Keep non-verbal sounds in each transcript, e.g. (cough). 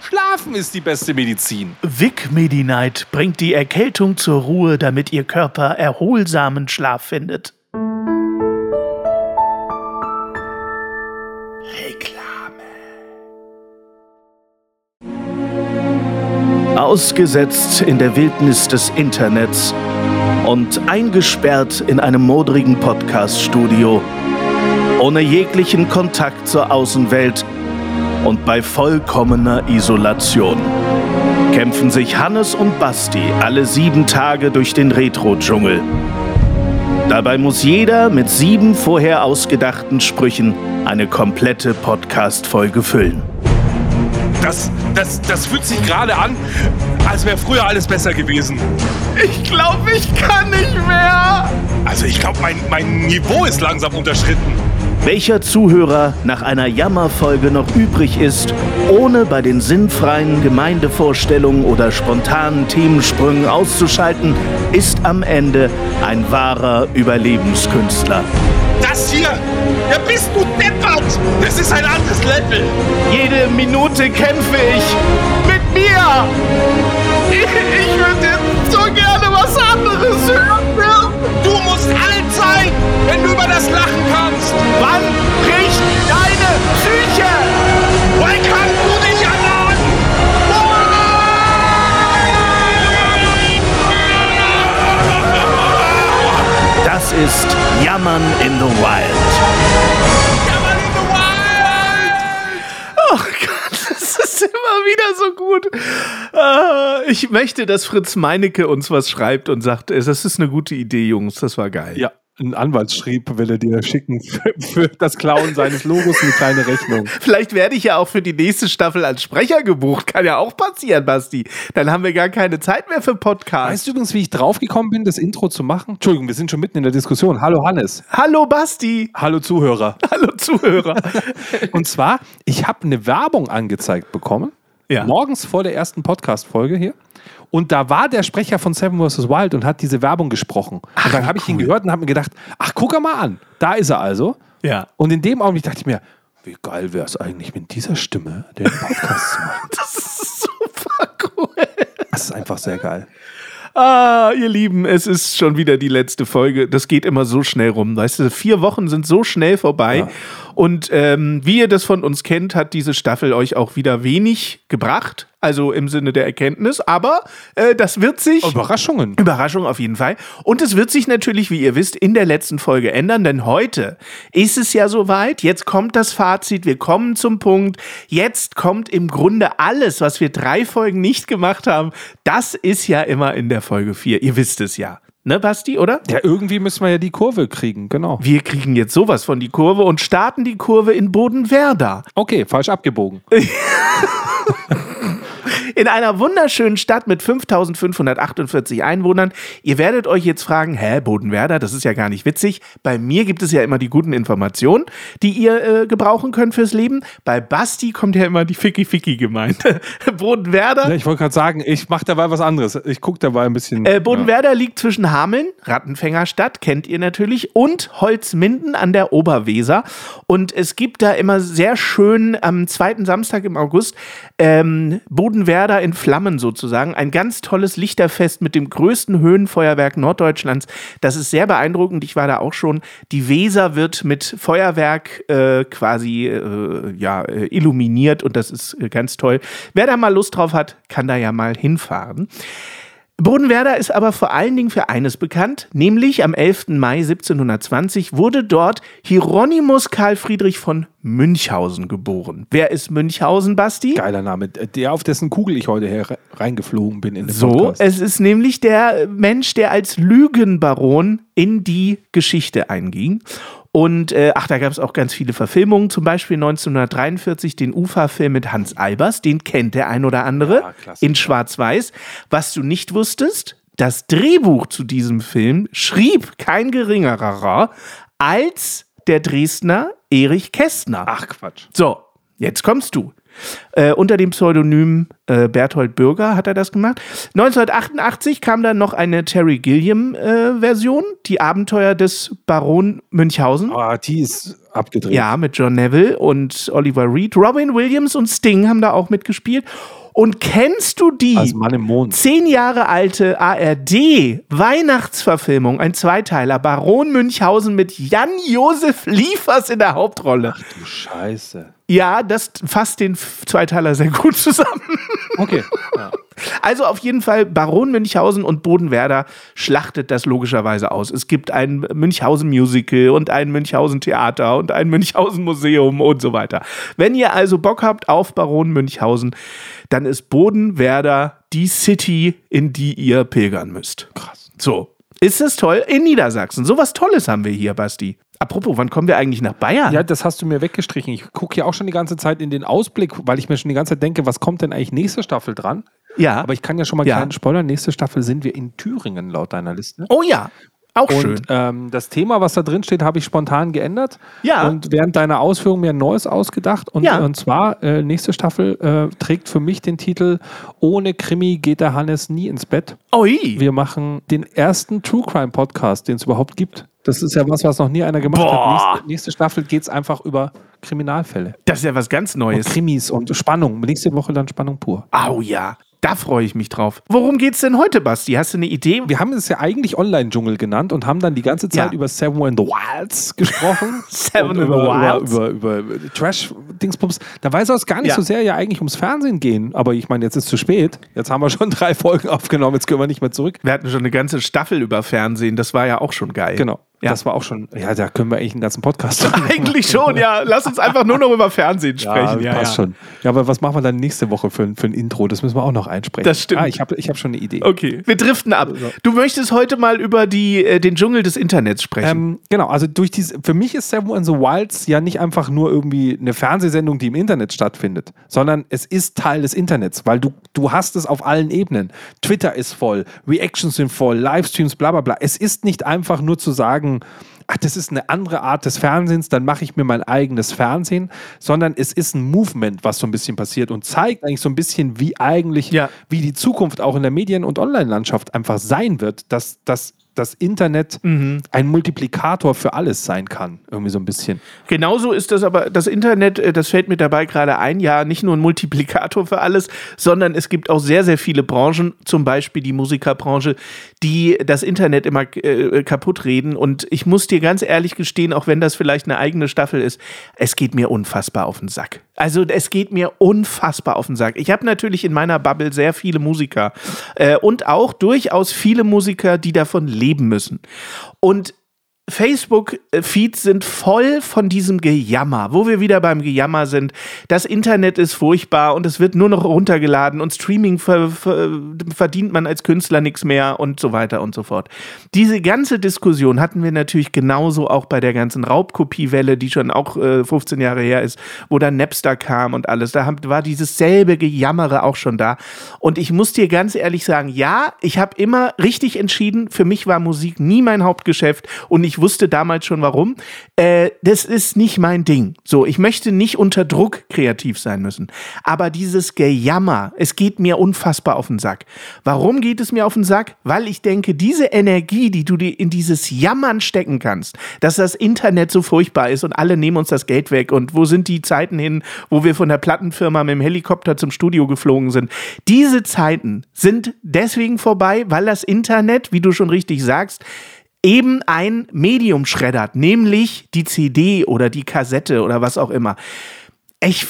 Schlafen ist die beste Medizin. Vic Medi-Night bringt die Erkältung zur Ruhe, damit Ihr Körper erholsamen Schlaf findet. Reklame. Ausgesetzt in der Wildnis des Internets und eingesperrt in einem modrigen Podcast-Studio, ohne jeglichen Kontakt zur Außenwelt – und bei vollkommener Isolation kämpfen sich Hannes und Basti alle sieben Tage durch den Retro-Dschungel. Dabei muss jeder mit sieben vorher ausgedachten Sprüchen eine komplette Podcast-Folge füllen. Das, das, das fühlt sich gerade an, als wäre früher alles besser gewesen. Ich glaube, ich kann nicht mehr. Also ich glaube, mein, mein Niveau ist langsam unterschritten welcher Zuhörer nach einer Jammerfolge noch übrig ist, ohne bei den sinnfreien Gemeindevorstellungen oder spontanen Themensprüngen auszuschalten, ist am Ende ein wahrer Überlebenskünstler. Das hier, ja bist du deppert! Das ist ein anderes Level! Jede Minute kämpfe ich mit mir! Ich, ich würde so gerne was anderes hören! Du musst alt sein, wenn du über das Lachen kannst! Wann bricht deine Psyche? Wann kannst du dich erladen? Das ist Jammern in the Wild. Jammern in the Wild! Oh Gott, (laughs) das ist immer wieder so gut. Uh, ich möchte, dass Fritz Meinecke uns was schreibt und sagt, das ist eine gute Idee, Jungs, das war geil. Ja, ein Anwaltsschrieb will er dir schicken für, für, das Klauen seines Logos eine kleine Rechnung. (laughs) Vielleicht werde ich ja auch für die nächste Staffel als Sprecher gebucht. Kann ja auch passieren, Basti. Dann haben wir gar keine Zeit mehr für Podcasts. Weißt du übrigens, wie ich draufgekommen bin, das Intro zu machen? Entschuldigung, wir sind schon mitten in der Diskussion. Hallo Hannes. Hallo Basti. Hallo Zuhörer. (laughs) Hallo Zuhörer. (laughs) Und zwar, ich habe eine Werbung angezeigt bekommen. Ja. Morgens vor der ersten Podcast-Folge hier. Und da war der Sprecher von Seven vs. Wild und hat diese Werbung gesprochen. Ach, und dann habe ich ihn gehört und habe mir gedacht, ach, guck er mal an. Da ist er also. Ja. Und in dem Augenblick dachte ich mir, wie geil wäre es eigentlich mit dieser Stimme den Podcast zu machen. (laughs) Das ist super cool. Das ist einfach sehr geil. Ah, ihr Lieben, es ist schon wieder die letzte Folge. Das geht immer so schnell rum. Weißt du, vier Wochen sind so schnell vorbei. Ja. Und ähm, wie ihr das von uns kennt, hat diese Staffel euch auch wieder wenig gebracht. Also im Sinne der Erkenntnis. Aber äh, das wird sich. Überraschungen. Überraschung auf jeden Fall. Und es wird sich natürlich, wie ihr wisst, in der letzten Folge ändern. Denn heute ist es ja soweit. Jetzt kommt das Fazit. Wir kommen zum Punkt. Jetzt kommt im Grunde alles, was wir drei Folgen nicht gemacht haben. Das ist ja immer in der Folge 4. Ihr wisst es ja. Ne, Basti, oder? Ja, irgendwie müssen wir ja die Kurve kriegen, genau. Wir kriegen jetzt sowas von die Kurve und starten die Kurve in Bodenwerder. Okay, falsch abgebogen. (laughs) in einer wunderschönen Stadt mit 5548 Einwohnern. Ihr werdet euch jetzt fragen, hä, Bodenwerder, das ist ja gar nicht witzig. Bei mir gibt es ja immer die guten Informationen, die ihr äh, gebrauchen könnt fürs Leben. Bei Basti kommt ja immer die Ficky-Ficky-Gemeinde. (laughs) Bodenwerder. Ja, ich wollte gerade sagen, ich mache dabei was anderes. Ich gucke dabei ein bisschen. Äh, Bodenwerder ja. liegt zwischen Hameln, Rattenfängerstadt, kennt ihr natürlich, und Holzminden an der Oberweser. Und es gibt da immer sehr schön am zweiten Samstag im August ähm, Bodenwerder Werder in Flammen sozusagen. Ein ganz tolles Lichterfest mit dem größten Höhenfeuerwerk Norddeutschlands. Das ist sehr beeindruckend. Ich war da auch schon. Die Weser wird mit Feuerwerk äh, quasi äh, ja, äh, illuminiert und das ist äh, ganz toll. Wer da mal Lust drauf hat, kann da ja mal hinfahren. Bodenwerder ist aber vor allen Dingen für eines bekannt, nämlich am 11. Mai 1720 wurde dort Hieronymus Karl Friedrich von Münchhausen geboren. Wer ist Münchhausen, Basti? Geiler Name. Der, auf dessen Kugel ich heute her reingeflogen bin in den So, Podcast. es ist nämlich der Mensch, der als Lügenbaron in die Geschichte einging. Und äh, ach, da gab es auch ganz viele Verfilmungen, zum Beispiel 1943 den Ufa-Film mit Hans Albers, den kennt der ein oder andere, ja, in Schwarz-Weiß. Was du nicht wusstest, das Drehbuch zu diesem Film schrieb kein geringerer als der Dresdner Erich Kästner. Ach Quatsch. So, jetzt kommst du. Äh, unter dem Pseudonym äh, Berthold Bürger hat er das gemacht. 1988 kam dann noch eine Terry Gilliam-Version, die Abenteuer des Baron Münchhausen. Ah, die ist abgedreht. Ja, mit John Neville und Oliver Reed. Robin Williams und Sting haben da auch mitgespielt. Und kennst du die zehn Jahre alte ARD-Weihnachtsverfilmung, ein Zweiteiler, Baron Münchhausen mit Jan-Josef Liefers in der Hauptrolle? Du Scheiße. Ja, das fasst den Zweiteiler sehr gut zusammen. Okay. Ja. Also auf jeden Fall Baron Münchhausen und Bodenwerder schlachtet das logischerweise aus. Es gibt ein Münchhausen Musical und ein Münchhausen Theater und ein Münchhausen Museum und so weiter. Wenn ihr also Bock habt auf Baron Münchhausen, dann ist Bodenwerder die City, in die ihr pilgern müsst. Krass. So. Ist das toll? In Niedersachsen. Sowas Tolles haben wir hier, Basti. Apropos, wann kommen wir eigentlich nach Bayern? Ja, das hast du mir weggestrichen. Ich gucke ja auch schon die ganze Zeit in den Ausblick, weil ich mir schon die ganze Zeit denke, was kommt denn eigentlich nächste Staffel dran? Ja. Aber ich kann ja schon mal Ja. kleinen Spoiler. Nächste Staffel sind wir in Thüringen laut deiner Liste. oh ja. Auch schön. Und ähm, das Thema, was da drin steht, habe ich spontan geändert. Ja. Und während deiner Ausführung mir ein neues ausgedacht. Und, Ja. und zwar, äh, nächste Staffel äh, trägt für mich den Titel Ohne Krimi geht der Hannes nie ins Bett. Ui. Wir machen den ersten True Crime Podcast, den es überhaupt gibt. Das ist ja was, was noch nie einer gemacht Boah. hat. Nächste, nächste Staffel geht es einfach über Kriminalfälle. Das ist ja was ganz Und Neues. Krimis und Spannung. Nächste Woche dann Spannung pur. Au ja. Da freue ich mich drauf. Worum geht's denn heute, Basti? Hast du eine Idee? Wir haben es ja eigentlich Online-Dschungel genannt und haben dann die ganze Zeit Ja. über Seven in the Wilds gesprochen. (laughs) Seven in the Wilds. Über, über, über Trash-Dingsbums. Dabei soll es gar nicht Ja. so sehr ja eigentlich ums Fernsehen gehen. Aber ich meine, jetzt ist es zu spät. Jetzt haben wir schon (laughs) drei Folgen aufgenommen. Jetzt können wir nicht mehr zurück. Wir hatten schon eine ganze Staffel über Fernsehen. Das war ja auch schon geil. Genau. Ja. Das war auch schon, ja, da können wir eigentlich einen ganzen Podcast (laughs) machen. Eigentlich schon, ja. Lass uns einfach nur noch über Fernsehen sprechen. Ja, passt schon. Ja, aber was machen wir dann nächste Woche für, ein- für ein Intro? Das müssen wir auch noch einsprechen. Das stimmt. Ah, ich habe ich hab schon eine Idee. Okay, wir driften ab. Du möchtest heute mal über die, äh, den Dschungel des Internets sprechen. Ähm, genau, also durch diese, für mich ist Seven in the Wilds ja nicht einfach nur irgendwie eine Fernsehsendung, die im Internet stattfindet, sondern es ist Teil des Internets, weil du, du hast es auf allen Ebenen. Twitter ist voll, Reactions sind voll, Livestreams, bla bla bla. Es ist nicht einfach nur zu sagen, ach, das ist eine andere Art des Fernsehens, dann mache ich mir mein eigenes Fernsehen, sondern es ist ein Movement, was so ein bisschen passiert und zeigt eigentlich so ein bisschen, wie eigentlich, Ja. wie die Zukunft auch in der Medien- und Online-Landschaft einfach sein wird, dass, dass das Internet Mhm. ein Multiplikator für alles sein kann. Irgendwie so ein bisschen. Genauso ist das aber, das Internet, äh, das fällt mir dabei gerade ein, ja, nicht nur ein Multiplikator für alles, sondern es gibt auch sehr, sehr viele Branchen, zum Beispiel die Musikerbranche, die das Internet immer äh, kaputt reden. Und ich muss dir ganz ehrlich gestehen, auch wenn das vielleicht eine eigene Staffel ist, es geht mir unfassbar auf den Sack. Also es geht mir unfassbar auf den Sack. Ich habe natürlich in meiner Bubble sehr viele Musiker äh, und auch durchaus viele Musiker, die davon leben müssen. Und Facebook-Feeds sind voll von diesem Gejammer, wo wir wieder beim Gejammer sind. Das Internet ist furchtbar und es wird nur noch runtergeladen und Streaming ver ver verdient man als Künstler nichts mehr und so weiter und so fort. Diese ganze Diskussion hatten wir natürlich genauso auch bei der ganzen Raubkopiewelle, die schon auch äh, 15 Jahre her ist, wo dann Napster kam und alles. Da war dieses selbe Gejammere auch schon da. Und ich muss dir ganz ehrlich sagen, ja, ich habe immer richtig entschieden, für mich war Musik nie mein Hauptgeschäft und ich wusste damals schon warum. Äh, das ist nicht mein Ding. So, ich möchte nicht unter Druck kreativ sein müssen. Aber dieses Gejammer, es geht mir unfassbar auf den Sack. Warum geht es mir auf den Sack? Weil ich denke, diese Energie, die du dir in dieses Jammern stecken kannst, dass das Internet so furchtbar ist und alle nehmen uns das Geld weg und wo sind die Zeiten hin, wo wir von der Plattenfirma mit dem Helikopter zum Studio geflogen sind. Diese Zeiten sind deswegen vorbei, weil das Internet, wie du schon richtig sagst, eben ein Medium schreddert, nämlich die CD oder die Kassette oder was auch immer. Ich,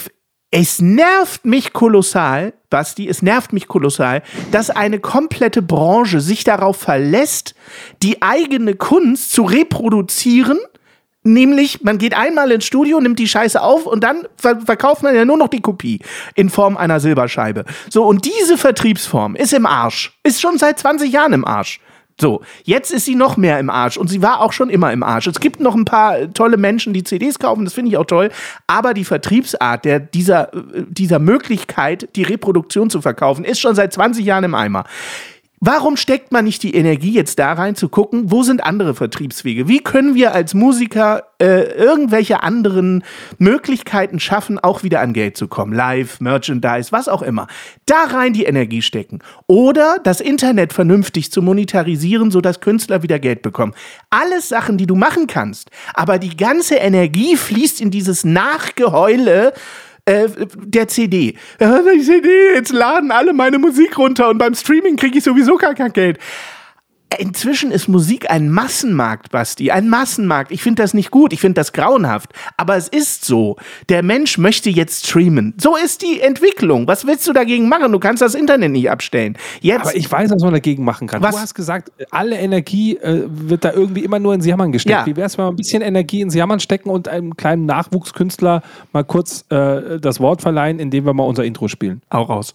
es nervt mich kolossal, Basti, es nervt mich kolossal, dass eine komplette Branche sich darauf verlässt, die eigene Kunst zu reproduzieren. Nämlich, man geht einmal ins Studio, nimmt die Scheiße auf und dann ver verkauft man ja nur noch die Kopie in Form einer Silberscheibe. So, und diese Vertriebsform ist im Arsch. Ist schon seit 20 Jahren im Arsch. So, jetzt ist sie noch mehr im Arsch und sie war auch schon immer im Arsch. Es gibt noch ein paar äh, tolle Menschen, die CDs kaufen, das finde ich auch toll, aber die Vertriebsart der, dieser, äh, dieser Möglichkeit, die Reproduktion zu verkaufen, ist schon seit 20 Jahren im Eimer. Warum steckt man nicht die Energie jetzt da rein zu gucken, wo sind andere Vertriebswege? Wie können wir als Musiker äh, irgendwelche anderen Möglichkeiten schaffen, auch wieder an Geld zu kommen? Live, Merchandise, was auch immer. Da rein die Energie stecken. Oder das Internet vernünftig zu monetarisieren, sodass Künstler wieder Geld bekommen. Alles Sachen, die du machen kannst. Aber die ganze Energie fließt in dieses Nachgeheule äh, der CD. Die CD, jetzt laden alle meine Musik runter und beim Streaming kriege ich sowieso gar kein Geld. Inzwischen ist Musik ein Massenmarkt, Basti, ein Massenmarkt. Ich finde das nicht gut, ich finde das grauenhaft. Aber es ist so. Der Mensch möchte jetzt streamen. So ist die Entwicklung. Was willst du dagegen machen? Du kannst das Internet nicht abstellen. Jetzt, Aber ich weiß, was man dagegen machen kann. Was? Du hast gesagt, alle Energie äh, wird da irgendwie immer nur ins Jammern gesteckt. Ja. Wie wäre es, wenn wir ein bisschen Energie ins Jammern stecken und einem kleinen Nachwuchskünstler mal kurz äh, das Wort verleihen, indem wir mal unser Intro spielen? Hau raus.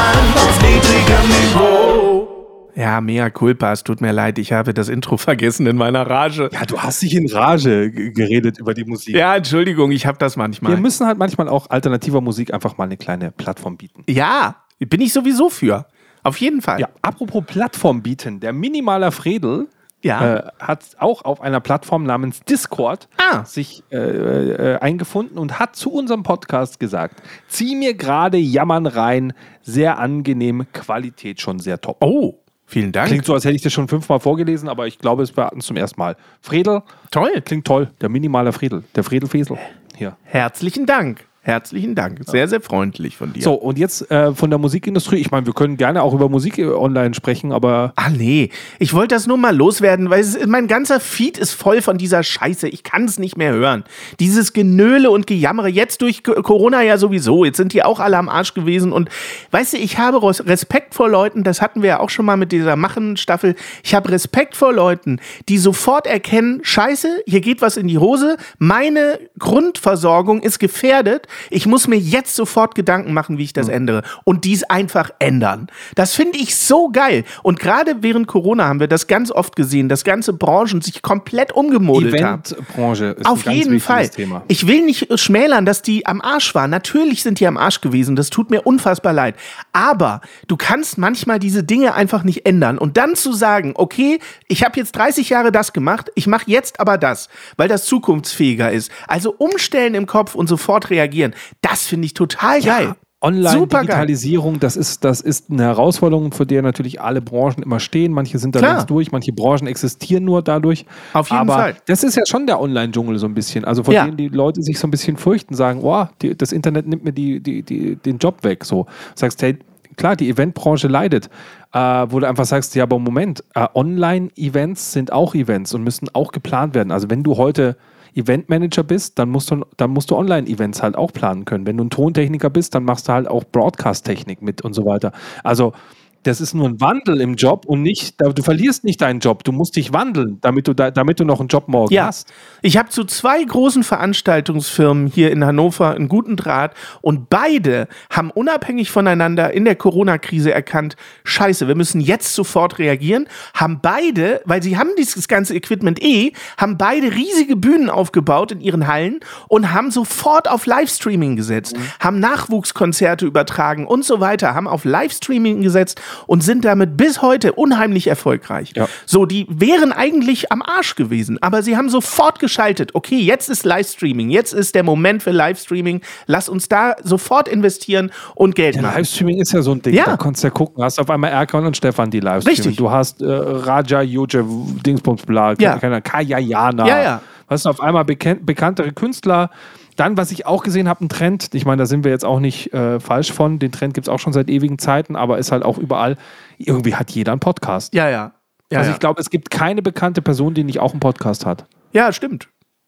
Ja, mea culpa, es tut mir leid, ich habe das Intro (laughs) vergessen in meiner Rage. Ja, du hast dich in Rage geredet über die Musik. Ja, Entschuldigung, ich habe das Wir manchmal. müssen halt manchmal auch alternativer Musik einfach mal eine kleine Plattform bieten. Ja, bin ich sowieso für. Auf jeden Fall. Ja, apropos Plattform bieten, der Minimaler Fredel Ja. äh, hat auch auf einer Plattform namens Discord Ah. sich äh, äh, eingefunden und hat zu unserem Podcast gesagt, zieh mir gerade Jammern rein, sehr angenehm, Qualität schon sehr top. Oh, vielen Dank. Klingt so, als hätte ich das schon fünfmal vorgelesen, aber ich glaube, es war zum ersten Mal. Fredel, toll. klingt toll, der Minimaler Fredel, der Fredel Fesel. Hier. Herzlichen Dank. Herzlichen Dank. Sehr, sehr freundlich von dir. So, und jetzt äh, von der Musikindustrie. Ich meine, wir können gerne auch über Musik äh, online sprechen, aber Ah nee, ich wollte das nur mal loswerden, weil es, mein ganzer Feed ist voll von dieser Scheiße. Ich kann es nicht mehr hören. Dieses Genöle und Gejammere, jetzt durch Co- Corona ja sowieso. Jetzt sind die auch alle am Arsch gewesen. Und weißt du, ich habe Respekt vor Leuten, das hatten wir ja auch schon mal mit dieser Machen-Staffel. Ich habe Respekt vor Leuten, die sofort erkennen, Scheiße, hier geht was in die Hose. Meine Grundversorgung ist gefährdet. Ich muss mir jetzt sofort Gedanken machen, wie ich das ändere. Und dies einfach ändern. Das finde ich so geil. Und gerade während Corona haben wir das ganz oft gesehen, dass ganze Branchen sich komplett umgemodelt haben. Eventbranche ist Auf ein ganz jeden Fall. Thema. Ich will nicht schmälern, dass die am Arsch waren. Natürlich sind die am Arsch gewesen. Das tut mir unfassbar leid. Aber du kannst manchmal diese Dinge einfach nicht ändern. Und dann zu sagen, okay, ich habe jetzt 30 Jahre das gemacht, ich mache jetzt aber das, weil das zukunftsfähiger ist. Also umstellen im Kopf und sofort reagieren. Das finde ich total geil. Supergeil. Online-Digitalisierung, das ist, das ist eine Herausforderung, vor der natürlich alle Branchen immer stehen. Manche sind da Klar. längst durch, manche Branchen existieren nur dadurch. Auf jeden Aber Fall. das ist ja schon der Online-Dschungel so ein bisschen. Also vor Ja. dem die Leute sich so ein bisschen fürchten, sagen, oh, die, das Internet nimmt mir die, die, die, den Job weg. So sagst, hey, klar, die Eventbranche leidet. Äh, wo du einfach sagst, ja, aber Moment, äh, Online-Events sind auch Events und müssen auch geplant werden. Also wenn du heute Eventmanager bist, dann musst du, dann musst du Online-Events halt auch planen können. Wenn du ein Tontechniker bist, dann machst du halt auch Broadcast-Technik mit und so weiter. Also das ist nur ein Wandel im Job und nicht, du verlierst nicht deinen Job, du musst dich wandeln, damit du, da, damit du noch einen Job morgen Ja, hast. ich habe zu zwei großen Veranstaltungsfirmen hier in Hannover einen guten Draht und beide haben unabhängig voneinander in der Corona-Krise erkannt, scheiße, wir müssen jetzt sofort reagieren, haben beide, weil sie haben dieses ganze Equipment eh, haben beide riesige Bühnen aufgebaut in ihren Hallen und haben sofort auf Livestreaming gesetzt, haben Nachwuchskonzerte übertragen und so weiter, haben auf Livestreaming gesetzt und sind damit bis heute unheimlich erfolgreich. Ja. So, die wären eigentlich am Arsch gewesen, aber sie haben sofort geschaltet. Okay, jetzt ist Livestreaming, jetzt ist der Moment für Livestreaming. Lass uns da sofort investieren und Geld Ja, machen. Livestreaming ist ja so ein Ding. Ja. Da kannst du ja gucken. Hast auf einmal Erkan und Stefan, die Livestreamen. Richtig. Du hast äh, Raja, Joje, Dingsbums, bla, Ja. Jana. Ja, ja. Hast du auf einmal bekannt, bekanntere Künstler. Dann, was ich auch gesehen habe, ein Trend. Ich meine, da sind wir jetzt auch nicht äh, falsch von. Den Trend gibt es auch schon seit ewigen Zeiten, aber ist halt auch überall. Irgendwie hat jeder einen Podcast. Ja, ja. Ja, also ich glaube, es gibt keine bekannte Person, die nicht auch einen Podcast hat. ja, stimmt.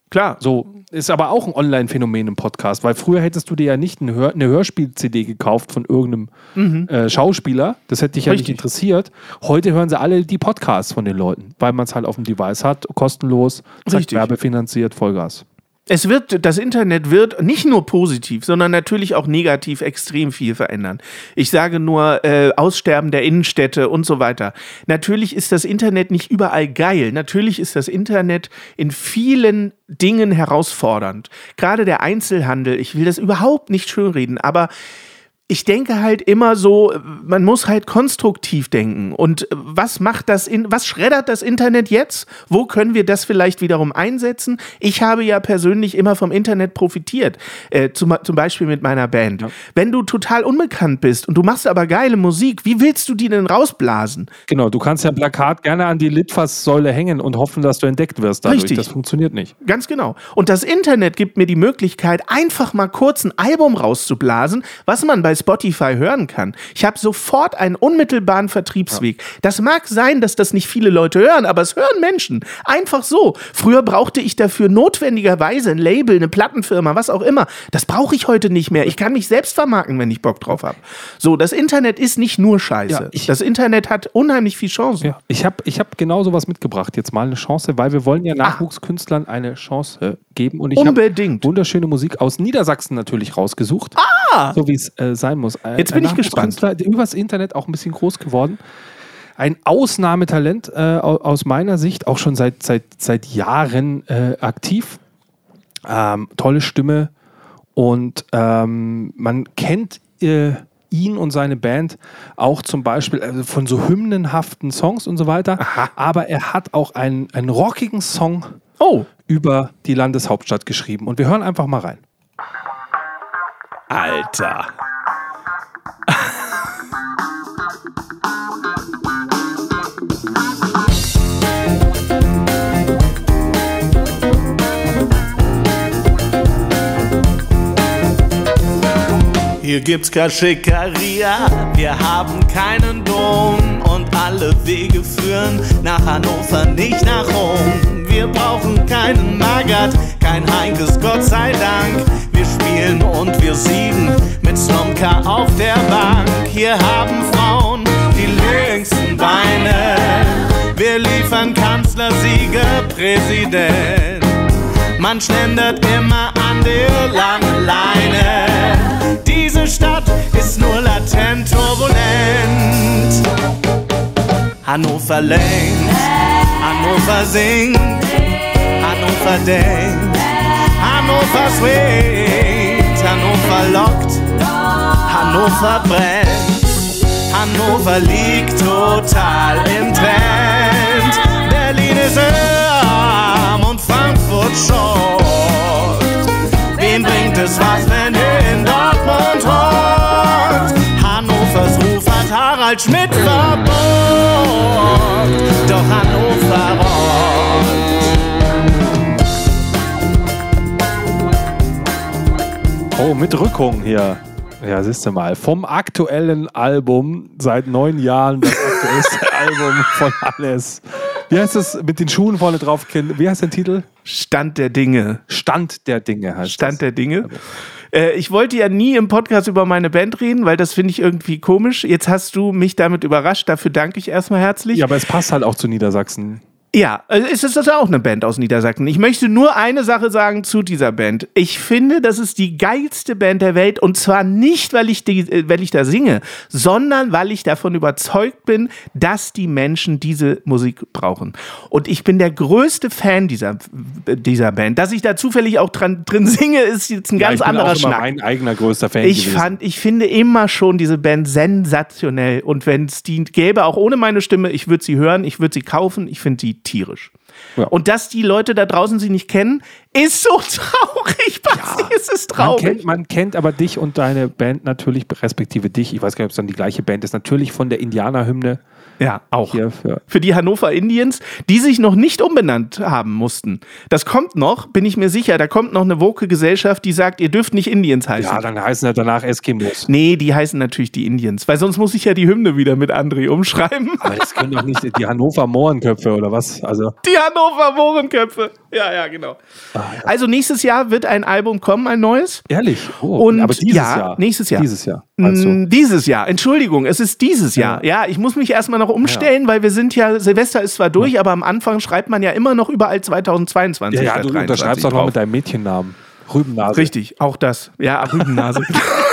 klar. So, ist aber auch ein Online-Phänomen im Podcast, weil früher hättest du dir ja nicht eine, Hör eine Hörspiel-CD gekauft von irgendeinem äh, Schauspieler. Das hätte dich ja Mhm. Richtig. nicht interessiert. Heute hören sie alle die Podcasts von den Leuten, weil man es halt auf dem Device hat, kostenlos, werbefinanziert, Vollgas. Es wird, das Internet wird nicht nur positiv, sondern natürlich auch negativ extrem viel verändern. Ich sage nur äh, Aussterben der Innenstädte und so weiter. Natürlich ist das Internet nicht überall geil. Natürlich ist das Internet in vielen Dingen herausfordernd. Gerade der Einzelhandel, ich will das überhaupt nicht schönreden, aber ich denke halt immer so, man muss halt konstruktiv denken. Und was macht das in, was schreddert das Internet jetzt? Wo können wir das vielleicht wiederum einsetzen? Ich habe ja persönlich immer vom Internet profitiert. Äh, zum, zum Beispiel mit meiner Band. Wenn du total unbekannt bist und du machst aber geile Musik, wie willst du die denn rausblasen? Genau, du kannst ja ein Plakat gerne an die Litfaßsäule hängen und hoffen, dass du entdeckt wirst dadurch. Richtig. Das funktioniert nicht. Ganz genau. Und das Internet gibt mir die Möglichkeit, einfach mal kurz ein Album rauszublasen, was man bei Spotify hören kann. Ich habe sofort einen unmittelbaren Vertriebsweg. Das mag sein, dass das nicht viele Leute hören, aber es hören Menschen. Einfach so. Früher brauchte ich dafür notwendigerweise ein Label, eine Plattenfirma, was auch immer. Das brauche ich heute nicht mehr. Ich kann mich selbst vermarkten, wenn ich Bock drauf habe. So, das Internet ist nicht nur Scheiße. Ja, das Internet hat unheimlich viel Chancen. Ja, ich habe ich hab genau sowas mitgebracht. Jetzt mal eine Chance, weil wir wollen ja Nachwuchskünstlern eine Chance geben. Und ich habe wunderschöne Musik aus Niedersachsen natürlich rausgesucht. Ah! So wie es äh, sein muss. Äh, Jetzt bin ich gespannt. Übers Internet auch ein bisschen groß geworden. Ein Ausnahmetalent äh, au- aus meiner Sicht, auch schon seit, seit, seit Jahren äh, aktiv. Ähm, tolle Stimme und ähm, man kennt äh, ihn und seine Band auch zum Beispiel äh, von so hymnenhaften Songs und so weiter. Aber er hat auch einen, einen rockigen Song Oh, über die Landeshauptstadt geschrieben. Und wir hören einfach mal rein. Alter. Hier gibt's kein Schickeria, wir haben keinen Dom und alle Wege führen nach Hannover, nicht nach Rom. Wir brauchen keinen Magat, kein Heinkes, Gott sei Dank. Wir spielen und wir siegen mit auf der Bank. Hier haben Frauen die längsten Beine. Wir liefern Kanzlersiege, Präsident. Man schlendert immer an der langen Leine. Diese Stadt ist nur latent turbulent. Hannover lenkt, Hannover singt, Hannover denkt, Hannover swingt, Hannover lockt, Hannover brennt. Hannover liegt total im Trend. Berlin ist arm und Frankfurt schockt. Wem bringt es was, wenn in Dortmund hockt? Hannovers Ruf hat Harald Schmidt verbockt. Doch Hannover rockt. Oh, mit Rückung hier. Ja, siehst du mal. Vom aktuellen Album, seit neun Jahren das aktuellste (laughs) Album von alles. Wie heißt es mit den Schuhen vorne drauf? Kind? Wie heißt der Titel? Stand der Dinge. Stand der Dinge heißt Stand das. der Dinge. Äh, ich wollte ja nie im Podcast über meine Band reden, weil das finde ich irgendwie komisch. Jetzt hast du mich damit überrascht. Dafür danke ich erstmal herzlich. Ja, aber es passt halt auch zu Niedersachsen. Ja, ist es das auch eine Band aus Niedersachsen. Ich möchte nur eine Sache sagen zu dieser Band. Ich finde, das ist die geilste Band der Welt und zwar nicht, weil ich, die, äh, weil ich da singe, sondern weil ich davon überzeugt bin, dass die Menschen diese Musik brauchen. Und ich bin der größte Fan dieser, dieser Band. Dass ich da zufällig auch dran, drin singe, ist jetzt ein ganz ja, ich bin anderer auch immer Schnack. mein eigener größter Fan Ich gewesen. fand, ich finde immer schon diese Band sensationell. Und wenn es die gäbe, auch ohne meine Stimme, ich würde sie hören, ich würde sie kaufen, ich finde sie tierisch. Ja. Und dass die Leute da draußen sie nicht kennen, ist so (laughs) traurig. Basti, es ist man, traurig. kennt, man kennt aber dich und deine Band natürlich, respektive dich, ich weiß gar nicht, ob es dann die gleiche Band ist, natürlich von der Indianerhymne ja, auch. hier für. Für die Hannover Indians, die sich noch nicht umbenannt haben mussten. Das kommt noch, bin ich mir sicher. Da kommt noch eine woke Gesellschaft, die sagt, ihr dürft nicht Indians heißen. Ja, dann heißen ja danach Eskimos. nee, die heißen natürlich die Indians, weil sonst muss ich ja die Hymne wieder mit André umschreiben. Aber das können doch nicht die Hannover Mohrenköpfe oder was? Also, Die Hannover Mohrenköpfe. (laughs) Ja, ja, genau. Also nächstes Jahr wird ein Album kommen, ein neues. Ehrlich? Oh, Und aber dieses ja, Jahr. nächstes Jahr. Dieses Jahr. du? Mm, Dieses Jahr, Entschuldigung, es ist dieses Jahr. Ja, ich muss mich erstmal noch umstellen, weil wir sind ja, Silvester ist zwar durch, aber am Anfang schreibt man ja immer noch überall 2022. Ja, ja, du 23 unterschreibst auch noch mit deinem Mädchennamen. Rübennase. Richtig, auch das. Ja, Rübennase. (laughs)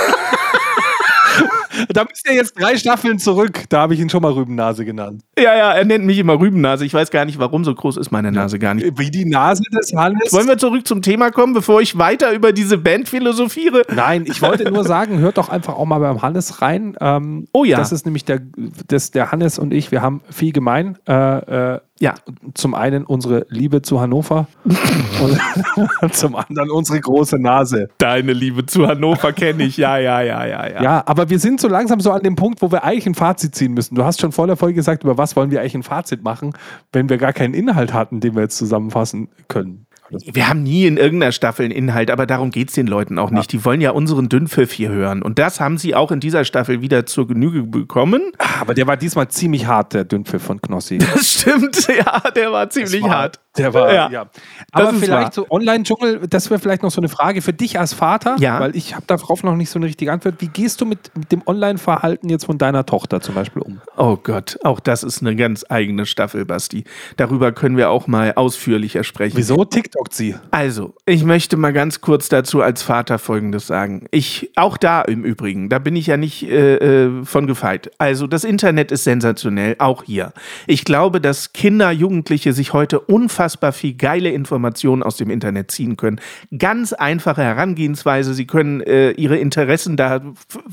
Da bist du jetzt drei Staffeln zurück. Da habe ich ihn schon mal Rübennase genannt. ja, ja, er nennt mich immer Rübennase. Ich weiß gar nicht, warum so groß ist meine Nase gar nicht. Wie die Nase des Hannes. Wollen wir zurück zum Thema kommen, bevor ich weiter über diese Band philosophiere? Nein, ich wollte nur sagen, hört doch einfach auch mal beim Hannes rein. Ähm, Oh ja. Das ist nämlich der, das, der Hannes und ich, wir haben viel gemein. Äh, äh, Ja. zum einen unsere Liebe zu Hannover (laughs) und (laughs) zum anderen unsere große Nase. Deine Liebe zu Hannover kenne ich. Ja, ja, ja, ja, ja. Ja, aber wir sind so langsam so an dem Punkt, wo wir eigentlich ein Fazit ziehen müssen. Du hast schon vor der Folge gesagt, über was wollen wir eigentlich ein Fazit machen, wenn wir gar keinen Inhalt hatten, den wir jetzt zusammenfassen können. Wir haben nie in irgendeiner Staffel einen Inhalt, aber darum geht es den Leuten auch nicht. Die wollen ja unseren Dünnpfiff hier hören. Und das haben sie auch in dieser Staffel wieder zur Genüge bekommen. Aber der war diesmal ziemlich hart, der Dünnpfiff von Knossi. (laughs) Das stimmt, (laughs) ja, der war ziemlich war- hart. Der war, ja. Ja. Aber vielleicht wahr. so Online-Dschungel, das wäre vielleicht noch so eine Frage für dich als Vater, Ja. weil ich habe darauf noch nicht so eine richtige Antwort. Wie gehst du mit, mit dem Online-Verhalten jetzt von deiner Tochter zum Beispiel um? Oh Gott, auch das ist eine ganz eigene Staffel, Basti. Darüber können wir auch mal ausführlicher sprechen. Wieso TikTokt sie? Also, ich möchte mal ganz kurz dazu als Vater Folgendes sagen. Ich, auch da im Übrigen, da bin ich ja nicht äh, äh, von gefeit. Also, das Internet ist sensationell, auch hier. Ich glaube, dass Kinder, Jugendliche sich heute unfassbar viel geile Informationen aus dem Internet ziehen können. Ganz einfache Herangehensweise. Sie können äh, ihre Interessen da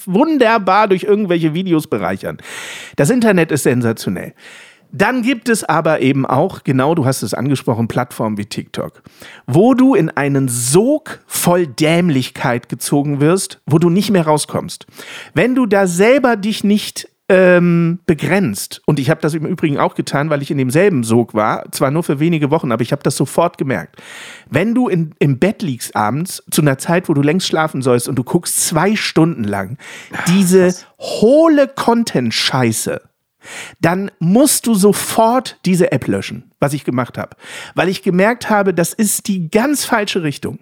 wunderbar durch irgendwelche Videos bereichern. Das Internet ist sensationell. Dann gibt es aber eben auch, genau, du hast es angesprochen, Plattformen wie TikTok, wo du in einen Sog voll Dämlichkeit gezogen wirst, wo du nicht mehr rauskommst. Wenn du da selber dich nicht ähm, begrenzt, und ich habe das im Übrigen auch getan, weil ich in demselben Sog war, zwar nur für wenige Wochen, aber ich habe das sofort gemerkt. Wenn du in, im Bett liegst abends, zu einer Zeit, wo du längst schlafen sollst und du guckst zwei Stunden lang diese hohle Content-Scheiße, dann musst du sofort diese App löschen, was ich gemacht habe. Weil ich gemerkt habe, das ist die ganz falsche Richtung.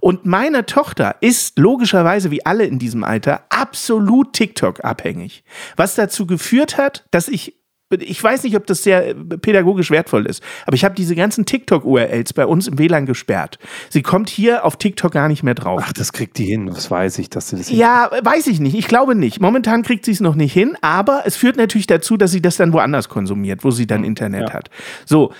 Und meine Tochter ist logischerweise, wie alle in diesem Alter, absolut TikTok-abhängig. Was dazu geführt hat, dass ich ich weiß nicht, ob das sehr äh, pädagogisch wertvoll ist, aber ich habe diese ganzen TikTok-URLs bei uns im WLAN gesperrt. Sie kommt hier auf TikTok gar nicht mehr drauf. Ach, das kriegt die hin, das weiß ich, dass sie das Ja, weiß ich nicht. Ich glaube nicht. Momentan kriegt sie es noch nicht hin, aber es führt natürlich dazu, dass sie das dann woanders konsumiert, wo sie dann Internet ja. hat. So.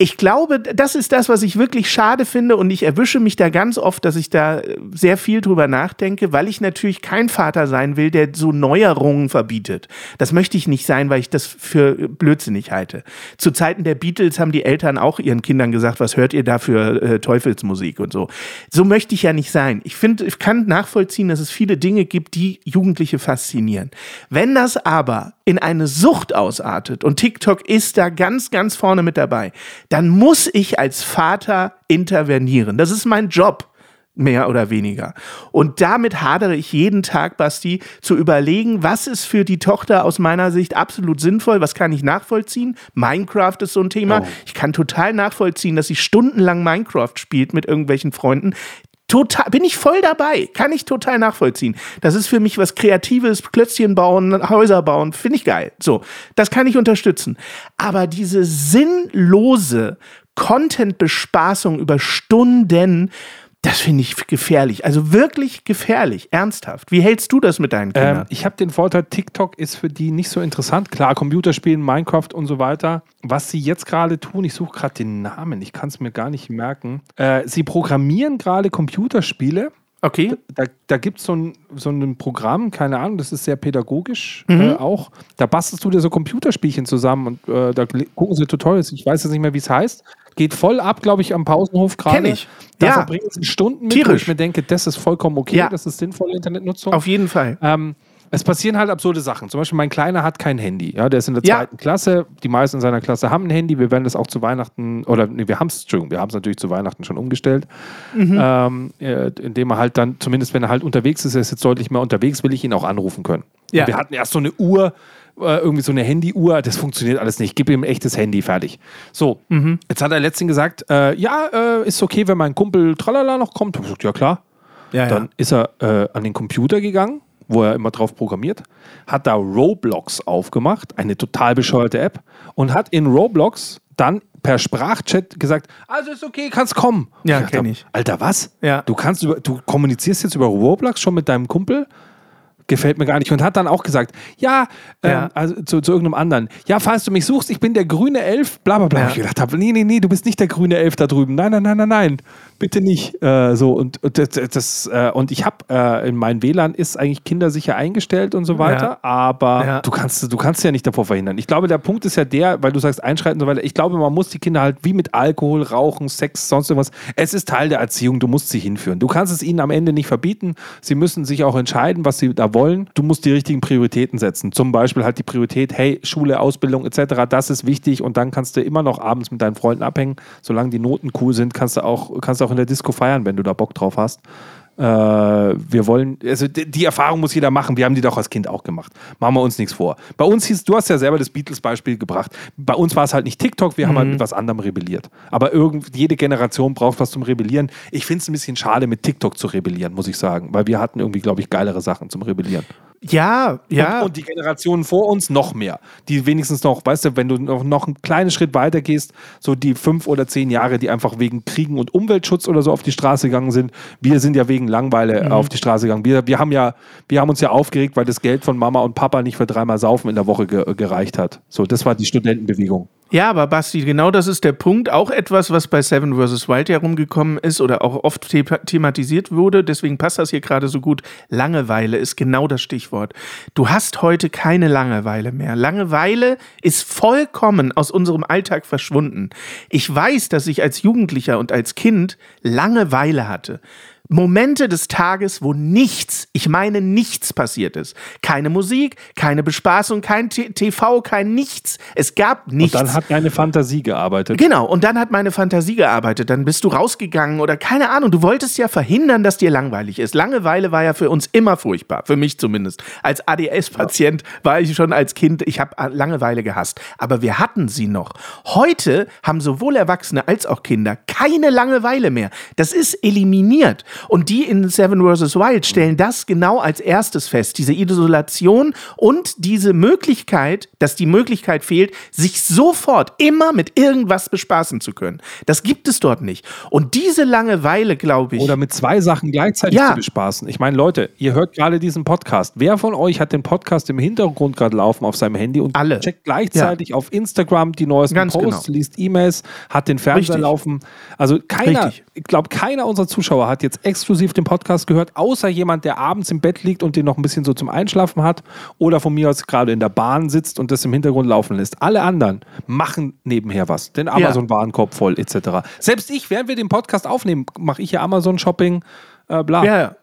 Ich glaube, das ist das, was ich wirklich schade finde und ich erwische mich da ganz oft, dass ich da äh, sehr viel drüber nachdenke, weil ich natürlich kein Vater sein will, der so Neuerungen verbietet. Das möchte ich nicht sein, weil ich das für blödsinnig halte. Zu Zeiten der Beatles haben die Eltern auch ihren Kindern gesagt, was hört ihr da für äh, Teufelsmusik und so. So möchte ich ja nicht sein. Ich finde, ich kann nachvollziehen, dass es viele Dinge gibt, die Jugendliche faszinieren. Wenn das aber in eine Sucht ausartet und TikTok ist da ganz, ganz vorne mit dabei, dann muss ich als Vater intervenieren. Das ist mein Job mehr oder weniger. Und damit hadere ich jeden Tag, Basti, zu überlegen, was ist für die Tochter aus meiner Sicht absolut sinnvoll, was kann ich nachvollziehen. Minecraft ist so ein Thema. Ich kann total nachvollziehen, dass sie stundenlang Minecraft spielt mit irgendwelchen Freunden. Total, bin ich voll dabei, kann ich total nachvollziehen. Das ist für mich was Kreatives, Klötzchen bauen, Häuser bauen, finde ich geil. So, das kann ich unterstützen. Aber diese sinnlose Content-Bespaßung über Stunden, das finde ich gefährlich. Also wirklich gefährlich, ernsthaft. Wie hältst du das mit deinen Ähm, Kindern? ich habe den Vorteil, TikTok ist für die nicht so interessant. Klar, Computerspielen, Minecraft und so weiter. Was sie jetzt gerade tun, ich suche gerade den Namen, ich kann es mir gar nicht merken. Äh, sie programmieren gerade Computerspiele. okay. Da, da gibt so es so ein Programm, keine Ahnung, das ist sehr pädagogisch Mhm. äh, auch. Da bastelst du dir so Computerspielchen zusammen und äh, da gucken sie Tutorials. Ich weiß jetzt nicht mehr, wie es heißt. Geht voll ab, glaube ich, am Pausenhof gerade. Kenn ich. Da Ja. verbringen sie Stunden mit, wo Tierisch. ich mir denke, das ist vollkommen okay, Ja. das ist sinnvolle Internetnutzung. Auf jeden Fall. Ähm, es passieren halt absurde Sachen. Zum Beispiel, mein Kleiner hat kein Handy. Ja, der ist in der Ja. zweiten Klasse. Die meisten in seiner Klasse haben ein Handy. Wir werden das auch zu Weihnachten, oder nee, wir haben es, Entschuldigung, wir haben es natürlich zu Weihnachten schon umgestellt. Mhm. Ähm, äh, indem er halt dann, zumindest wenn er halt unterwegs ist, er ist jetzt deutlich mehr unterwegs, will ich ihn auch anrufen können. Ja. Wir hatten erst so eine Uhr, äh, irgendwie so eine Handyuhr, das funktioniert alles nicht. Gib ihm ein echtes Handy, fertig. So, Mhm. jetzt hat er letztens gesagt, äh, ja, äh, ist okay, wenn mein Kumpel Tralala noch kommt. Gesagt, ja klar. Ja, Dann ist er äh, an den Computer gegangen, wo er immer drauf programmiert, hat da Roblox aufgemacht, eine total bescheuerte App, und hat in Roblox dann per Sprachchat gesagt, also ist okay, kannst kommen. Ja, dachte, kenn ich. Alter, was? Ja. Du kannst über, du kommunizierst jetzt über Roblox schon mit deinem Kumpel? Gefällt mir gar nicht. Und hat dann auch gesagt, ja, ähm, Ja. also zu, zu irgendeinem anderen, ja, falls du mich suchst, ich bin der grüne Elf, bla bla bla. Ja. Ich gedacht habe, nee, nee, nee, du bist nicht der grüne Elf da drüben. Nein, nein, nein, nein, nein. Bitte nicht. Äh, so, und, und, das, äh, und ich habe äh, in meinem WLAN ist eigentlich kindersicher eingestellt und so weiter, aber Ja. du kannst du kannst ja nicht davor verhindern. Ich glaube, der Punkt ist ja der, weil du sagst einschreiten und so weiter. Ich glaube, man muss die Kinder halt wie mit Alkohol, Rauchen, Sex, sonst irgendwas. Es ist Teil der Erziehung. Du musst sie hinführen. Du kannst es ihnen am Ende nicht verbieten. Sie müssen sich auch entscheiden, was sie da wollen. Du musst die richtigen Prioritäten setzen. Zum Beispiel halt die Priorität, hey, Schule, Ausbildung etc. Das ist wichtig und dann kannst du immer noch abends mit deinen Freunden abhängen. Solange die Noten cool sind, kannst du auch kannst du auch in der Disco feiern, wenn du da Bock drauf hast. Äh, wir wollen, also die, Erfahrung muss jeder machen. Wir haben die doch als Kind auch gemacht. Machen wir uns nichts vor. Bei uns hieß, du hast ja selber das Beatles-Beispiel gebracht. Bei uns war es halt nicht TikTok, wir haben halt mit was anderem rebelliert. Aber irgend, jede Generation braucht was zum Rebellieren. Ich finde es ein bisschen schade, mit TikTok zu rebellieren, muss ich sagen. Weil wir hatten irgendwie, glaube ich, geilere Sachen zum Rebellieren. Ja, ja. Und, und die Generationen vor uns noch mehr. Die wenigstens noch, weißt du, wenn du noch, noch einen kleinen Schritt weiter gehst, so die fünf oder zehn Jahre, die einfach wegen Kriegen und Umweltschutz oder so auf die Straße gegangen sind. Wir sind ja wegen Langeweile Mhm. auf die Straße gegangen. Wir, wir, haben ja, wir haben uns ja aufgeregt, weil das Geld von Mama und Papa nicht für dreimal Saufen in der Woche ge gereicht hat. So, das war die Studentenbewegung. Ja, aber Basti, genau das ist der Punkt. Auch etwas, was bei Seven vs. Wild herumgekommen ist oder auch oft the thematisiert wurde. Deswegen passt das hier gerade so gut. Langeweile ist genau das Stichwort. Du hast heute keine Langeweile mehr. Langeweile ist vollkommen aus unserem Alltag verschwunden. Ich weiß, dass ich als Jugendlicher und als Kind Langeweile hatte. Momente des Tages, wo nichts, ich meine nichts passiert ist. Keine Musik, keine Bespaßung, kein T TV, kein nichts. Es gab nichts. Und dann hat deine Fantasie gearbeitet. Genau, und dann hat meine Fantasie gearbeitet. Dann bist du rausgegangen oder keine Ahnung. Du wolltest ja verhindern, dass dir langweilig ist. Langeweile war ja für uns immer furchtbar, für mich zumindest. Als ADS-Patient war ich schon als Kind, ich habe Langeweile gehasst. Aber wir hatten sie noch. Heute haben sowohl Erwachsene als auch Kinder keine Langeweile mehr. Das ist eliminiert. Und die in Seven vs. Wild stellen das genau als erstes fest. Diese Isolation und diese Möglichkeit, dass die Möglichkeit fehlt, sich sofort immer mit irgendwas bespaßen zu können. Das gibt es dort nicht. Und diese Langeweile, glaube ich. Oder mit zwei Sachen gleichzeitig Ja. zu bespaßen. Ich meine, Leute, ihr hört gerade diesen Podcast. Wer von euch hat den Podcast im Hintergrund gerade laufen auf seinem Handy und Alle. checkt gleichzeitig auf Instagram die neuesten Ganz Posts, genau. liest E-Mails, hat den Fernseher Richtig. laufen. Also keiner, Richtig. ich glaube, keiner unserer Zuschauer hat jetzt exklusiv den Podcast gehört, außer jemand, der abends im Bett liegt und den noch ein bisschen so zum Einschlafen hat oder von mir aus gerade in der Bahn sitzt und das im Hintergrund laufen lässt. Alle anderen machen nebenher was. Den Amazon-Warenkorb voll etc. Selbst ich, während wir den Podcast aufnehmen, mache ich ja Amazon-Shopping, äh, bla. Ja. Ja,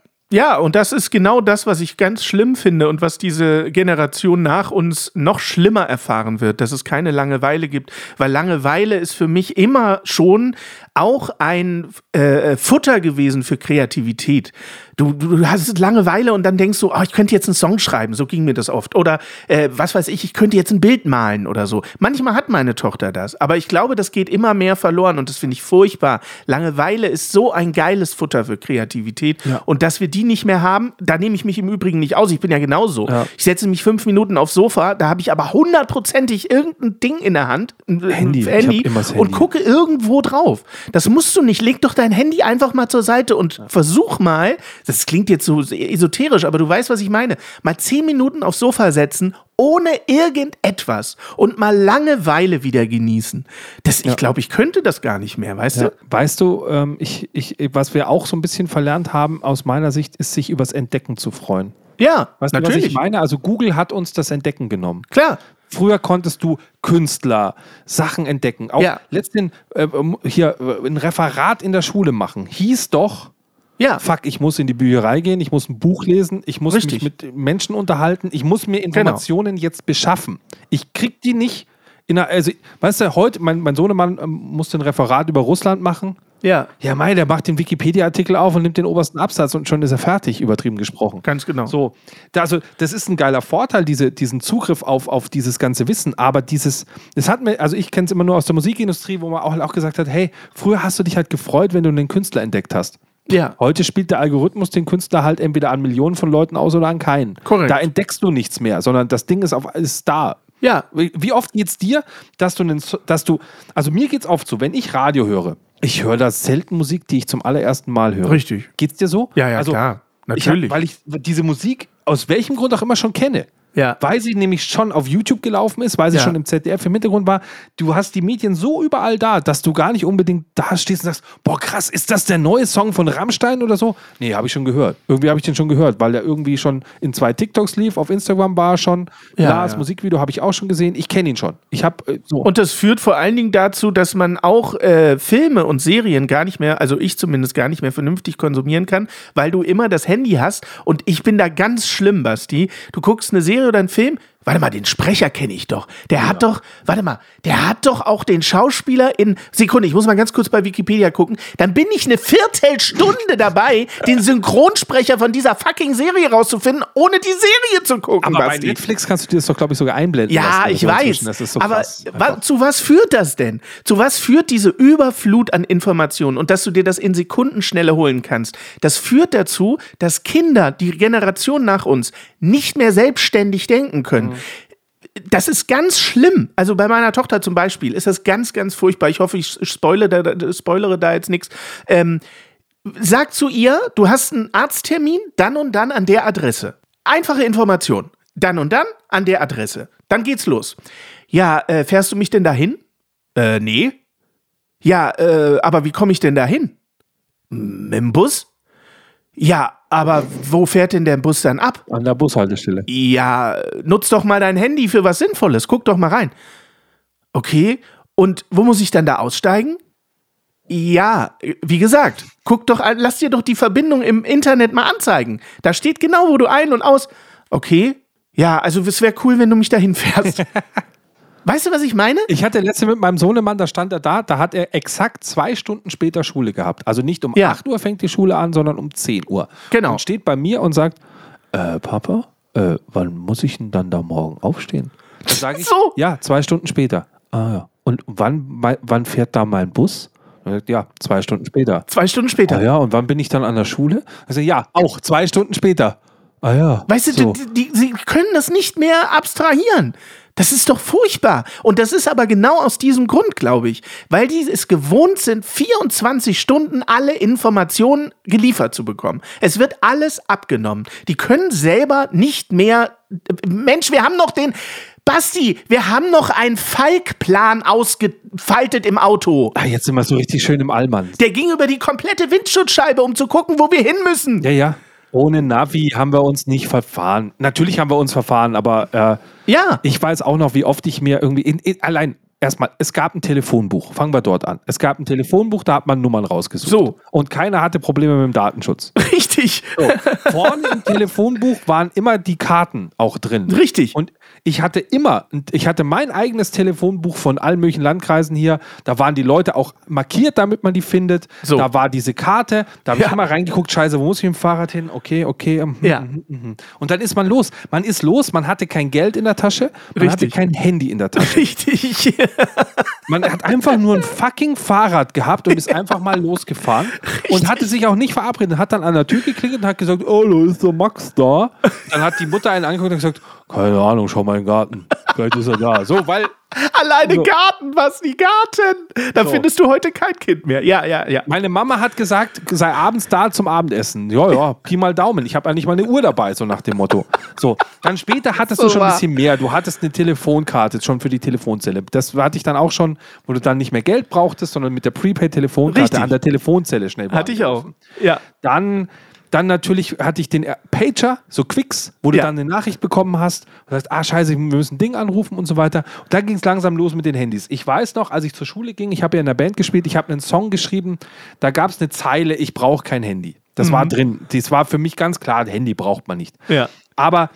und das ist genau das, was ich ganz schlimm finde und was diese Generation nach uns noch schlimmer erfahren wird, dass es keine Langeweile gibt, weil Langeweile ist für mich immer schon auch ein äh, Futter gewesen für Kreativität. Du, du, hast Langeweile und dann denkst du, oh, ich könnte jetzt einen Song schreiben, so ging mir das oft. Oder äh, was weiß ich, ich könnte jetzt ein Bild malen oder so. Manchmal hat meine Tochter das, aber ich glaube, das geht immer mehr verloren und das finde ich furchtbar. Langeweile ist so ein geiles Futter für Kreativität und dass wir die nicht mehr haben, da nehme ich mich im Übrigen nicht aus. Ich bin ja genauso. Ja. Ich setze mich fünf Minuten aufs Sofa, da habe ich aber hundertprozentig irgendein Ding in der Hand, Handy. Handy, das und Handy. gucke irgendwo drauf. Das musst du nicht. Leg doch dein Handy einfach mal zur Seite und versuch mal, das klingt jetzt so esoterisch, aber du weißt, was ich meine, mal zehn Minuten aufs Sofa setzen, ohne irgendetwas und mal Langeweile wieder genießen. Das, Ich glaube, ich könnte das gar nicht mehr, weißt Ja, du? weißt du, ähm, ich, ich, was wir auch so ein bisschen verlernt haben, aus meiner Sicht, ist, sich übers Entdecken zu freuen. Ja, Weißt du, was natürlich. ich meine? Also Google hat uns das Entdecken genommen. Klar. Früher konntest du Künstler, Sachen entdecken. Auch Ja. letztens äh, hier äh, ein Referat in der Schule machen. Hieß doch, Ja. fuck, ich muss in die Bücherei gehen, ich muss ein Buch lesen, ich muss Richtig. mich mit Menschen unterhalten, ich muss mir Informationen jetzt beschaffen. Ich krieg die nicht in einer, also, weißt du, heute, mein, mein Sohnemann ähm, musste ein Referat über Russland machen. Ja. Ja, Mai, der macht den Wikipedia-Artikel auf und nimmt den obersten Absatz und schon ist er fertig, übertrieben gesprochen. Ganz genau. So, da- also das ist ein geiler Vorteil, diese, diesen Zugriff auf, auf dieses ganze Wissen. Aber dieses, das hat mir, also ich kenne es immer nur aus der Musikindustrie, wo man auch, auch gesagt hat, hey, früher hast du dich halt gefreut, wenn du einen Künstler entdeckt hast. Ja. Heute spielt der Algorithmus den Künstler halt entweder an Millionen von Leuten aus oder an keinen. Korrekt. Da entdeckst du nichts mehr, sondern das Ding ist, auf, ist da. Ja. Wie oft geht's dir, dass du, einen, dass du, also mir geht's oft so, wenn ich Radio höre, ich höre da selten Musik, die ich zum allerersten Mal höre. Richtig. Geht's dir so? Ja, ja, also, klar. Ich hab, Natürlich. weil ich diese Musik aus welchem Grund auch immer schon kenne. Ja. Weil sie nämlich schon auf YouTube gelaufen ist, weil sie Ja. schon im ZDF im Hintergrund war. Du hast die Medien so überall da, dass du gar nicht unbedingt da stehst und sagst, boah krass, ist das der neue Song von Rammstein oder so? Nee, habe ich schon gehört. Irgendwie habe ich den schon gehört, weil der irgendwie schon in zwei TikToks lief, auf Instagram war er schon. Ja, Lars ja. Musikvideo habe ich auch schon gesehen. Ich kenne ihn schon. Ich habe äh, so. Und das führt vor allen Dingen dazu, dass man auch äh, Filme und Serien gar nicht mehr, also ich zumindest gar nicht mehr vernünftig konsumieren kann, weil du immer das Handy hast. Und ich bin da ganz schlimm, Basti. Du guckst eine Serie oder einen Film. Warte mal, den Sprecher kenne ich doch. Der hat doch, warte mal, der hat doch auch den Schauspieler in Sekunde, ich muss mal ganz kurz bei Wikipedia gucken. Dann bin ich eine Viertelstunde dabei, den Synchronsprecher von dieser fucking Serie rauszufinden, ohne die Serie zu gucken, aber bei Basti. Netflix kannst du dir das doch, glaube ich, sogar einblenden. Ja, lassen, ich so weiß. inzwischen. Das ist so aber krass. wa zu was führt das denn? Zu was führt diese Überflut an Informationen und dass du dir das in Sekundenschnelle holen kannst? Das führt dazu, dass Kinder, die Generation nach uns, nicht mehr selbstständig denken können. Das ist ganz schlimm. Also bei meiner Tochter zum Beispiel ist das ganz, ganz furchtbar. Ich hoffe, ich spoilere da, spoilere da jetzt nichts. Ähm, sag zu ihr, du hast einen Arzttermin, dann und dann an der Adresse. Einfache Information. Dann und dann an der Adresse. Dann geht's los. Ja, äh, fährst du mich denn dahin? Äh, nee. Ja, äh, aber wie komme ich denn dahin? Mit dem Bus? Ja, aber wo fährt denn der Bus dann ab? An der Bushaltestelle. Ja, nutz doch mal dein Handy für was Sinnvolles. Guck doch mal rein. Okay, und wo muss ich dann da aussteigen? Ja, wie gesagt, guck doch, an- lass dir doch die Verbindung im Internet mal anzeigen. Da steht genau, wo du ein- und aus. Okay, ja, also es wäre cool, wenn du mich dahin fährst. (laughs) weißt du, was ich meine? Ich hatte letzte mit meinem Sohnemann, da stand er da, da hat er exakt zwei Stunden später Schule gehabt. Also nicht um Ja. 8 Uhr fängt die Schule an, sondern um 10 Uhr. Genau. Und steht bei mir und sagt, äh, Papa, äh, wann muss ich denn dann da morgen aufstehen? Dann sage ich, So. ja, zwei Stunden später. Ah ja. Und wann, wann fährt da mein Bus? Ja, zwei Stunden später. Zwei Stunden später. Ah ja, und wann bin ich dann an der Schule? Also ja, auch zwei Stunden später. Ah ja. Weißt du, so. die, die, sie können das nicht mehr abstrahieren. Das ist doch furchtbar. Und das ist aber genau aus diesem Grund, glaube ich. Weil die es gewohnt sind, 24 Stunden alle Informationen geliefert zu bekommen. Es wird alles abgenommen. Die können selber nicht mehr. Mensch, wir haben noch den. Basti, wir haben noch einen Falkplan ausgefaltet im Auto. Ah, jetzt sind wir so richtig schön im Allmann. Der ging über die komplette Windschutzscheibe, um zu gucken, wo wir hin müssen. Ja, ja. Ohne Navi haben wir uns nicht verfahren. Natürlich haben wir uns verfahren, aber äh, Ja. ich weiß auch noch, wie oft ich mir irgendwie in, in, allein erstmal, es gab ein Telefonbuch. Fangen wir dort an. Es gab ein Telefonbuch, da hat man Nummern rausgesucht. So. Und keiner hatte Probleme mit dem Datenschutz. (laughs) Richtig. So. Vorne im Telefonbuch waren immer die Karten auch drin. Richtig. Und ich hatte immer, ich hatte mein eigenes Telefonbuch von allen möglichen Landkreisen hier. Da waren die Leute auch markiert, damit man die findet. So. Da war diese Karte. Da habe Ja. ich immer reingeguckt, scheiße, wo muss ich mit dem Fahrrad hin? Okay, okay. mhm, Ja. mhm, mhm. Und dann ist man los. Man ist los, man hatte kein Geld in der Tasche, man hatte Richtig. kein Handy in der Tasche. Richtig. (laughs) Man hat einfach nur ein fucking Fahrrad gehabt und ist einfach mal losgefahren und hatte sich auch nicht verabredet. Hat dann an der Tür geklingelt und hat gesagt, oh, da ist der Max da. Dann hat die Mutter einen angeguckt und gesagt, keine Ahnung, schau mal in den Garten. Vielleicht ist er da. So, weil (laughs) Alleine So. Garten, was die Garten. Da So. findest du heute kein Kind mehr. Ja, ja, ja. meine Mama hat gesagt, sei abends da zum Abendessen. Ja, ja, Pi mal Daumen. Ich habe eigentlich mal eine Uhr dabei, so nach dem Motto. So, dann später (laughs) hattest So du schon ein wahr. bisschen mehr. Du hattest eine Telefonkarte schon für die Telefonzelle. Das hatte ich dann auch schon, wo du dann nicht mehr Geld brauchtest, sondern mit der Prepaid-Telefonkarte an der Telefonzelle schnell Hatte ich auch. Ja. Dann, dann natürlich hatte ich den Pager, so Quicks, wo du Ja. dann eine Nachricht bekommen hast und sagst, ah scheiße, wir müssen ein Ding anrufen und so weiter. Und dann ging es langsam los mit den Handys. Ich weiß noch, als ich zur Schule ging, ich habe ja in der Band gespielt, ich habe einen Song geschrieben, da gab es eine Zeile, ich brauche kein Handy. Das war drin. Das war für mich ganz klar, ein Handy braucht man nicht. Ja. Aber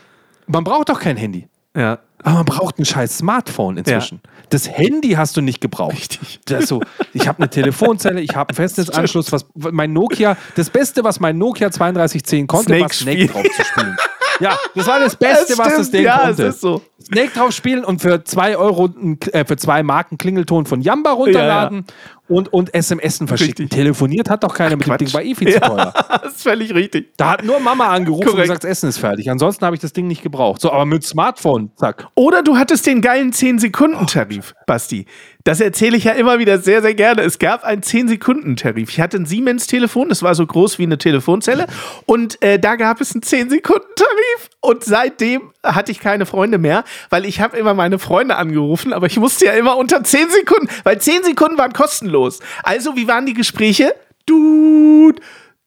man braucht doch kein Handy. Ja. Aber man braucht ein scheiß Smartphone inzwischen. Das Handy hast du nicht gebraucht. Richtig. Das so, ich habe eine Telefonzelle, ich habe einen Festnetzanschluss. Was, mein Nokia, das Beste, was mein Nokia 3210 konnte, Snake war Snake drauf zu spielen. Ja, das war das Beste, was das Ding ja, konnte. es ist so. Snake drauf spielen und für zwei Euro, äh, für zwei Marken Klingelton von Jamba runterladen Und, und SMSen verschicken. Richtig. Telefoniert hat doch keiner mit dem. Ding, war eh viel zu teuer. (laughs) das ist völlig richtig. Da hat nur Mama angerufen und Korrekt. gesagt, das Essen ist fertig. Ansonsten habe ich das Ding nicht gebraucht. So, aber mit Smartphone, zack. Oder du hattest den geilen 10-Sekunden-Tarif, Basti. Das erzähle ich ja immer wieder sehr, sehr gerne. Es gab einen 10-Sekunden-Tarif. Ich hatte ein Siemens-Telefon, das war so groß wie eine Telefonzelle. Und äh, da gab es einen 10-Sekunden-Tarif. Und seitdem hatte ich keine Freunde mehr, weil ich habe immer meine Freunde angerufen, aber ich musste ja immer unter 10 Sekunden, weil 10 Sekunden waren kostenlos. Also, wie waren die Gespräche? Dude,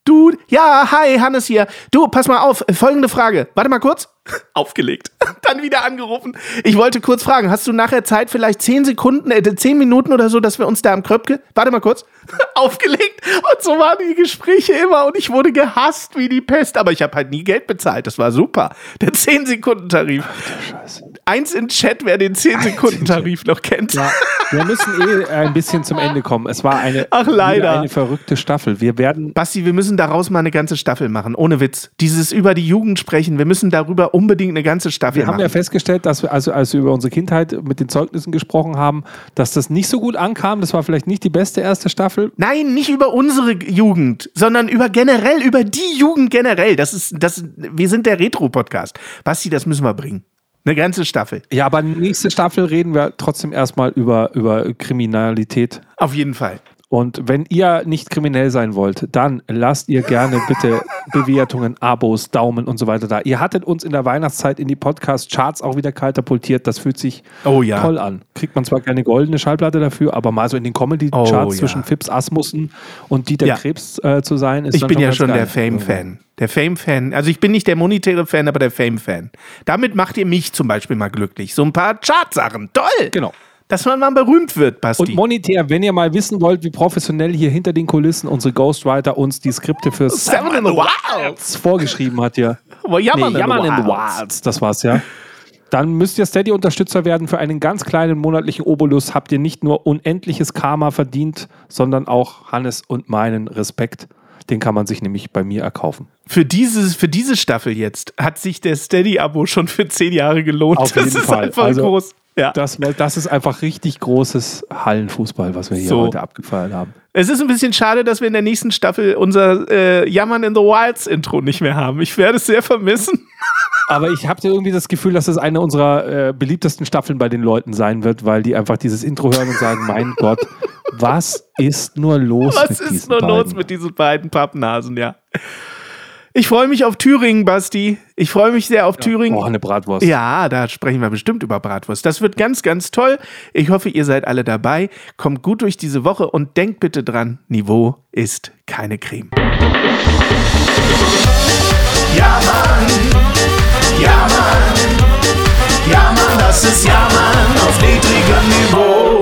Dude, ja, hi, Hannes hier. Du, pass mal auf, folgende Frage. Warte mal kurz. (laughs) Aufgelegt. (laughs) Dann wieder angerufen. Ich wollte kurz fragen, hast du nachher Zeit, vielleicht 10 Sekunden, äh, 10 Minuten oder so, dass wir uns da am Kröpke. Warte mal kurz. (laughs) Aufgelegt. Und so waren die Gespräche immer und ich wurde gehasst wie die Pest. Aber ich habe halt nie Geld bezahlt. Das war super. Der 10-Sekunden-Tarif. Eins in Chat, wer den 10-Sekunden-Tarif noch kennt. Ja, wir müssen eh ein bisschen zum Ende kommen. Es war eine, Ach, leider. eine verrückte Staffel. Wir werden Basti, wir müssen daraus mal eine ganze Staffel machen. Ohne Witz. Dieses über die Jugend sprechen, wir müssen darüber unbedingt eine ganze Staffel Wir haben machen. ja festgestellt, dass wir, also als wir über unsere Kindheit mit den Zeugnissen gesprochen haben, dass das nicht so gut ankam. Das war vielleicht nicht die beste erste Staffel. Nein, nicht über unsere Jugend, sondern über generell, über die Jugend generell. Das ist, das, wir sind der Retro-Podcast. Basti, das müssen wir bringen. Eine ganze Staffel. Ja, aber nächste Staffel reden wir trotzdem erstmal über, über Kriminalität. Auf jeden Fall. Und wenn ihr nicht kriminell sein wollt, dann lasst ihr gerne bitte Bewertungen, Abos, Daumen und so weiter da. Ihr hattet uns in der Weihnachtszeit in die Podcast-Charts auch wieder katapultiert. Das fühlt sich Oh ja. toll an. Kriegt man zwar keine goldene Schallplatte dafür, aber mal so in den Comedy-Charts Oh ja. zwischen Fips Asmussen und Dieter Ja. Krebs äh, zu sein, ist Ich bin ja schon geil. der Fame-Fan. Der Fame-Fan. Also ich bin nicht der monetäre Fan, aber der Fame-Fan. Damit macht ihr mich zum Beispiel mal glücklich. So ein paar Chartsachen. Toll! Genau. Dass man mal berühmt wird, Basti. Und monetär, wenn ihr mal wissen wollt, wie professionell hier hinter den Kulissen unsere Ghostwriter uns die Skripte für Seven in the Wilds. vorgeschrieben hat hier. Oh, Jammern nee, in the Jammern in the Wilds. Das war's ja. Dann müsst ihr Steady-Unterstützer werden. Für einen ganz kleinen monatlichen Obolus habt ihr nicht nur unendliches Karma verdient, sondern auch Hannes und meinen Respekt. Den kann man sich nämlich bei mir erkaufen. Für, dieses, für diese Staffel jetzt hat sich der Steady-Abo schon für zehn Jahre gelohnt. Auf das jeden ist Fall. einfach Also, groß. Ja. Das, das ist einfach richtig großes Hallenfußball, was wir hier So. heute abgefeiert haben. Es ist ein bisschen schade, dass wir in der nächsten Staffel unser äh, Jammern in the Wilds Intro nicht mehr haben. Ich werde es sehr vermissen. (laughs) Aber ich habe irgendwie das Gefühl, dass es eine unserer äh, beliebtesten Staffeln bei den Leuten sein wird, weil die einfach dieses Intro hören und sagen: Mein (laughs) Gott, was ist nur los Was mit ist diesen nur los beiden? mit diesen beiden Pappnasen, ja. Ich freue mich auf Thüringen, Basti. Ich freue mich sehr auf Thüringen. Oh, eine Bratwurst. Ja, da sprechen wir bestimmt über Bratwurst. Das wird ganz, ganz toll. Ich hoffe, ihr seid alle dabei. Kommt gut durch diese Woche und denkt bitte dran, Niveau ist keine Creme. Ja, Mann. Ja, Mann. Ja, Mann, das ist Ja, Mann auf niedrigem Niveau.